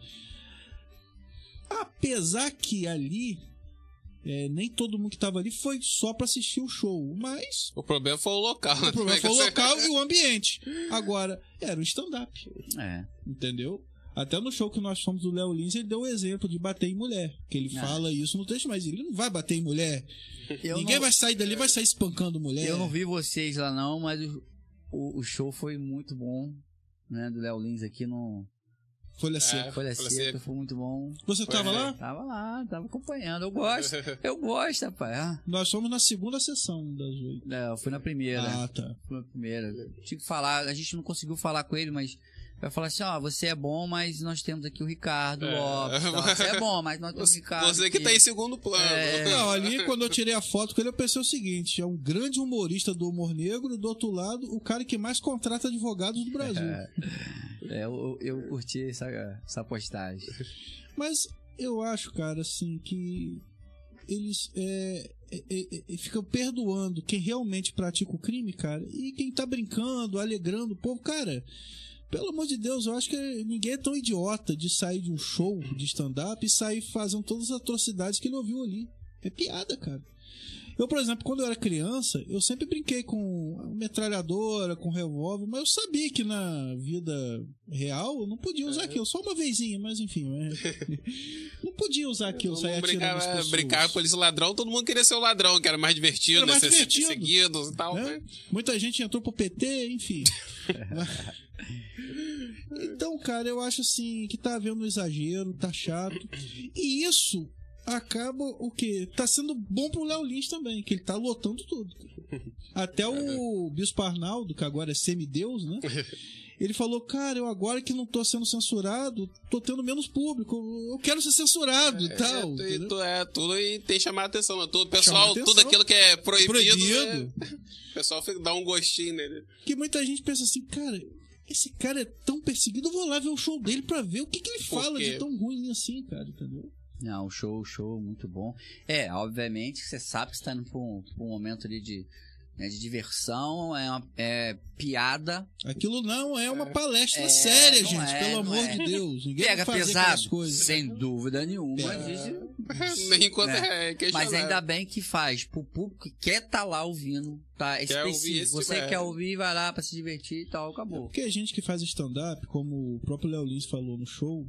Apesar que ali. é, nem todo mundo que tava ali foi só pra assistir o show, mas O problema foi o local, né? o problema foi o local e o ambiente. Agora, era um stand-up. É. Entendeu? Até no show que nós fomos do Léo Lins, ele deu o exemplo de bater em mulher. Que ele Ah. fala isso no texto, mas ele não vai bater em mulher. Eu Ninguém não, vai sair dali e vai sair espancando mulher. eu não vi vocês lá não, mas o, o, o show foi muito bom, né, do Léo Lins aqui no Folha É. seca. Folha Folha Seca, Seca. foi muito bom. Você Foi, tava é. lá? Tava lá, tava acompanhando. Eu gosto, eu gosto, rapaz. Ah, Nós fomos na segunda sessão das oito. é, eu fui na primeira. Ah, tá. Fui na primeira. Tinha que falar, a gente não conseguiu falar com ele, mas vai falar assim, ó, você é bom, mas nós temos aqui o Ricardo É. Lopes. tá? Você é bom, mas nós temos o Ricardo. você que aqui. tá em segundo plano. É. Não, ali quando eu tirei a foto com ele, eu pensei o seguinte: é um grande humorista do humor negro e do outro lado, o cara que mais contrata advogados do Brasil. É, eu, eu curti essa, essa postagem. Mas eu acho, cara, assim, que eles é, é, é, é, ficam perdoando quem realmente pratica o crime, cara, e quem tá brincando, alegrando o povo, cara. Pelo amor de Deus, eu acho que ninguém é tão idiota de sair de um show de stand-up e sair fazendo todas as atrocidades que ele ouviu ali. É piada, cara. Eu, por exemplo, quando eu era criança, eu sempre brinquei com metralhadora, com revólver, mas eu sabia que na vida real eu não podia usar aquilo. Só uma vezinha, mas enfim. né? não podia usar aquilo, sair atirando pessoas. brincava com polícia ladrão, todo mundo queria ser o ladrão, que era mais divertido, Era mais né? Ser divertido. seguidos e tal. né? né? Muita gente entrou pro PT, enfim. então, cara, eu acho assim que tá havendo um exagero, tá chato. E isso acaba o quê? Tá sendo bom pro Léo Lins também, que ele tá lotando tudo. Até o Bispo Arnaldo, que agora é semideus, né? Ele falou, cara, eu agora que não tô sendo censurado, tô tendo menos público. Eu quero ser censurado e tal. É, e tu, é, tudo e tem que chamar a atenção. Né? Tudo, pessoal, atenção. tudo aquilo que é proibido, Proibido. né? o pessoal fica- dá um gostinho nele. Que muita gente pensa assim, cara, esse cara é tão perseguido, eu vou lá ver o show dele pra ver o que, que ele Por fala quê? de tão ruim assim, cara, entendeu? Não, show, show, muito bom. É, obviamente que você sabe que você tá indo pra um, um momento ali de, né, de diversão, é, uma, é piada, Aquilo não é uma palestra É, séria, gente, é, pelo amor é. de Deus. Ninguém pega pesado, sem dúvida nenhuma. Existe- Nem enquanto Né? é questionável. Mas ainda bem que faz pro público que quer estar lá ouvindo, tá? Específico. Você tipo- quer ouvir, vai lá pra se divertir e tal, acabou. Porque a gente que faz stand-up, como o próprio Léo Lins falou no show,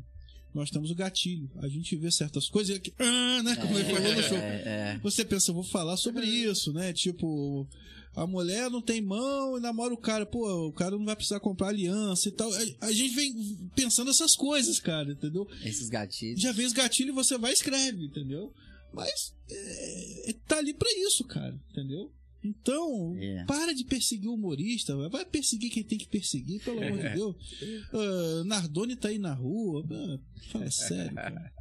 nós temos o gatilho. A gente vê certas coisas que. Ah, né? Como ele falou no show. É, é. Você pensa, eu vou falar sobre isso, né? Tipo, a mulher não tem mão e namora o cara. Pô, o cara não vai precisar comprar aliança e tal. A, a gente vem pensando essas coisas, cara, entendeu? Esses gatilhos. Já vê os gatilhos e você vai e escreve, entendeu? Mas é, tá ali pra isso, cara, entendeu? Então, É. para de perseguir o humorista, vai perseguir quem tem que perseguir, pelo amor de Deus. Ah, Nardoni tá aí na rua, ah, fala sério, cara.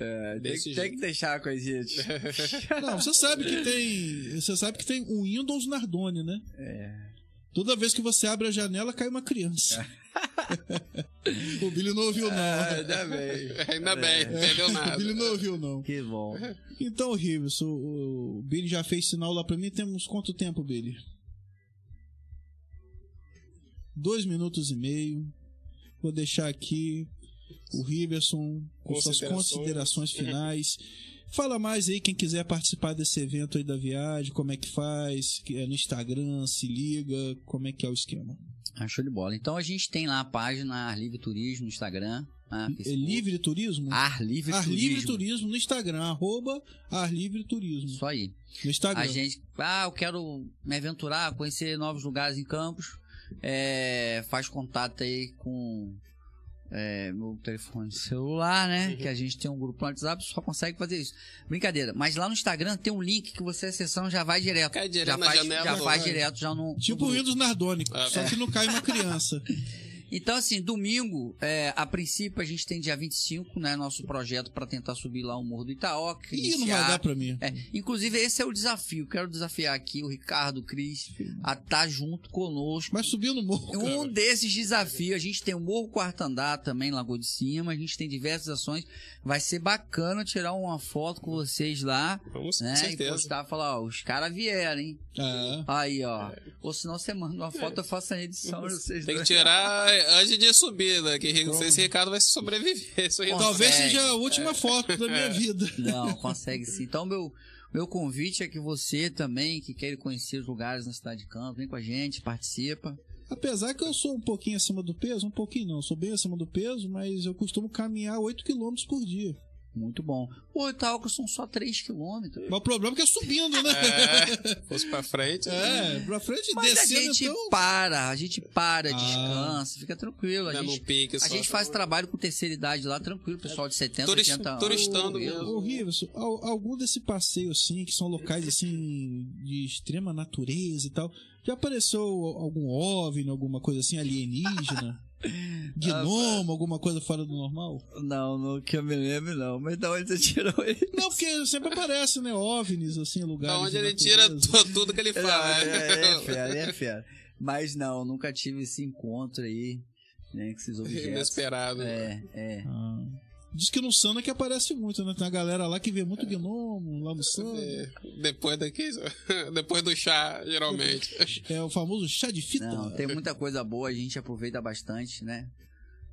É, tem, tem que deixar com a gente. Não, você sabe que tem. Você sabe que tem o Windows Nardoni, né? É. Toda vez que você abre a janela, cai uma criança. o Billy não ouviu, não. Ah, ainda bem. Ainda bem, não entendeu o nada. Billy não ouviu, não. Que bom. Então, Rivers, o, o Billy já fez sinal lá pra mim. Temos quanto tempo, Billy? Dois minutos e meio. Vou deixar aqui o Riverson com suas Considerações. considerações finais. Fala mais aí quem quiser participar desse evento aí da viagem, como é que faz, que é no Instagram, se liga, como é que é o esquema. Ah, show de bola. Então a gente tem lá a página Ar Livre Turismo no Instagram. Facebook. Livre Turismo? Ar Livre Ar Turismo. Livre Turismo no Instagram, arroba Ar Livre Turismo. Isso aí. No Instagram. A gente, ah, eu quero me aventurar, conhecer novos lugares em Campos. É, faz contato aí com é, meu telefone celular, né? Que a gente tem um grupo no WhatsApp, só consegue fazer isso. Brincadeira. Mas lá no Instagram tem um link que você acessando já vai direto. Cai direto já na faz, janela, Já faz vai. direto já no. Tipo o. Windows Nardônico, Ah, só que não cai uma criança. Então, assim, domingo, é, a princípio, a gente tem dia 25, né? Nosso projeto para tentar subir lá o Morro do Itaoca. Ih, não vai dar pra mim. É, inclusive, esse é o desafio. Quero desafiar aqui o Ricardo, o Cris, a estar junto conosco. Mas subiu no morro, Um cara. desses desafios, a gente tem o Morro Quarto Andar também, Lagoa de Cima, a gente tem diversas ações. Vai ser bacana tirar uma foto com vocês lá, Vamos, né? com E certeza. postar, falar, ó, os caras vieram, hein? É. Aí, ó. Ou senão você manda uma foto, eu faço a edição Tem que tirar antes de subir, né? Que não sei se o Ricardo vai sobreviver. Isso aí não Talvez seja a última foto da minha vida. Não, consegue sim. Então, meu, meu convite é que você também, que queira conhecer os lugares na cidade de Campos, vem com a gente, participa. Apesar que eu sou um pouquinho acima do peso, um pouquinho não, eu sou bem acima do peso, mas eu costumo caminhar 8 km por dia. Muito bom. Pô, Itaúca são só 3 quilômetros. Mas o problema é que é subindo, né? É, fosse pra frente. É, pra frente Mas a descendo, gente então. para, a gente para, Ah. descansa, fica tranquilo. A Dando gente, pique a gente faz trabalho com terceira idade lá, tranquilo, pessoal de 70, Turist- 80 anos. turistando mesmo. Ô, Riverson, al- algum desse passeio, assim, que são locais, assim, de extrema natureza e tal, já apareceu algum OVNI, alguma coisa assim, alienígena? Gnomo, alguma coisa fora do normal? Não, não que eu me lembro, não. Mas da onde você tirou ele? Não, porque sempre aparece, né, OVNIs, assim, lugares Da onde de ele tira tudo que ele fala. é, é né? fera, é fera. Mas não, nunca tive esse encontro aí, né, com esses objetos. Inesperado. É, é. Ah. Diz que no Sana que aparece muito, né? Tem uma galera lá que vê muito gnomo lá no Sana. É, Depois daqui, depois do chá, geralmente. É o famoso chá de fita. Não, tem muita coisa boa, a gente aproveita bastante, né?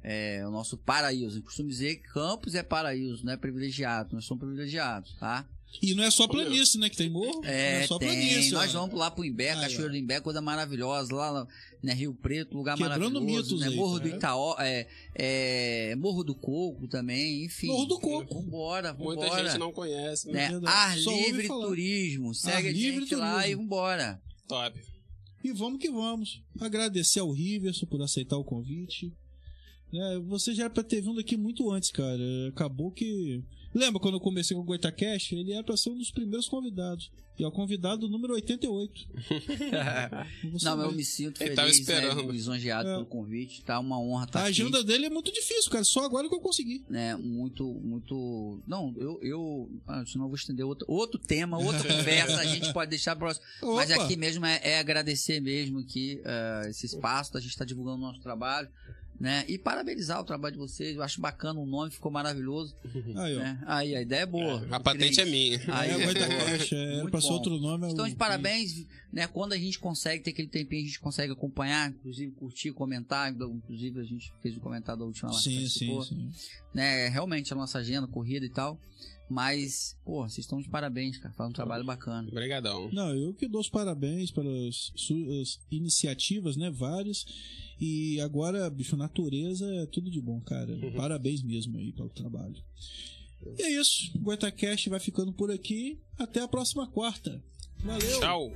É o nosso paraíso. Eu costumo dizer que Campos é paraíso, não é privilegiado. Nós somos privilegiados, tá? E não é só planície, né? Que tem morro. É, não é só tem. planície. Nós ó. vamos lá pro Imbé, ó. do Imbé, coisa maravilhosa. Lá, né, Rio Preto, lugar Quebrando maravilhoso. mitos né? aí, Morro do cara. Itaó, é, é, Morro do Coco também, enfim. Morro do Coco. Vambora, Muita vambora. gente não conhece, né? né? Verdade. Ar Só Livre. Turismo. Segue a Livre gente lá Turismo. e vambora. Top. E vamos que vamos. Agradecer ao Riverson por aceitar o convite. É, você já era pra ter vindo aqui muito antes, cara. Acabou que. Lembra quando eu comecei com o Goitacast? Ele era pra ser um dos primeiros convidados. E é o convidado número 88. Você Não, mas eu me sinto Ele feliz, tava né, esperando. lisonjeado É. pelo convite. Tá uma honra estar A aqui. agenda dele é muito difícil, cara. Só agora que eu consegui. né, muito, muito. Não, eu, eu ah, senão eu vou estender outro, outro tema, outra conversa, a gente pode deixar para próximo. Mas Opa! aqui mesmo é, é agradecer mesmo que ah, esse espaço, a gente está divulgando o nosso trabalho, né? E parabenizar o trabalho de vocês. Eu acho bacana o nome, ficou maravilhoso. Aí. Né? Aí a ideia é boa. A patente é minha. Aí, é. É, pra ser bom. outro nome. é Então, de parabéns, né? Quando a gente consegue ter aquele tempinho, a gente consegue acompanhar, inclusive curtir, comentar. Inclusive, a gente fez o comentário da última lá. que Sim, sim, sim. né, realmente a nossa agenda, corrida e tal. Mas, pô, vocês estão de parabéns, cara. Faz um trabalho bacana. Obrigadão. Não, eu que dou os parabéns pelas suas iniciativas, né? Várias. E agora, bicho, natureza é tudo de bom, cara. Parabéns mesmo aí pelo trabalho. E é isso. O Goitacast vai ficando por aqui. Até a próxima quarta. Valeu! Tchau.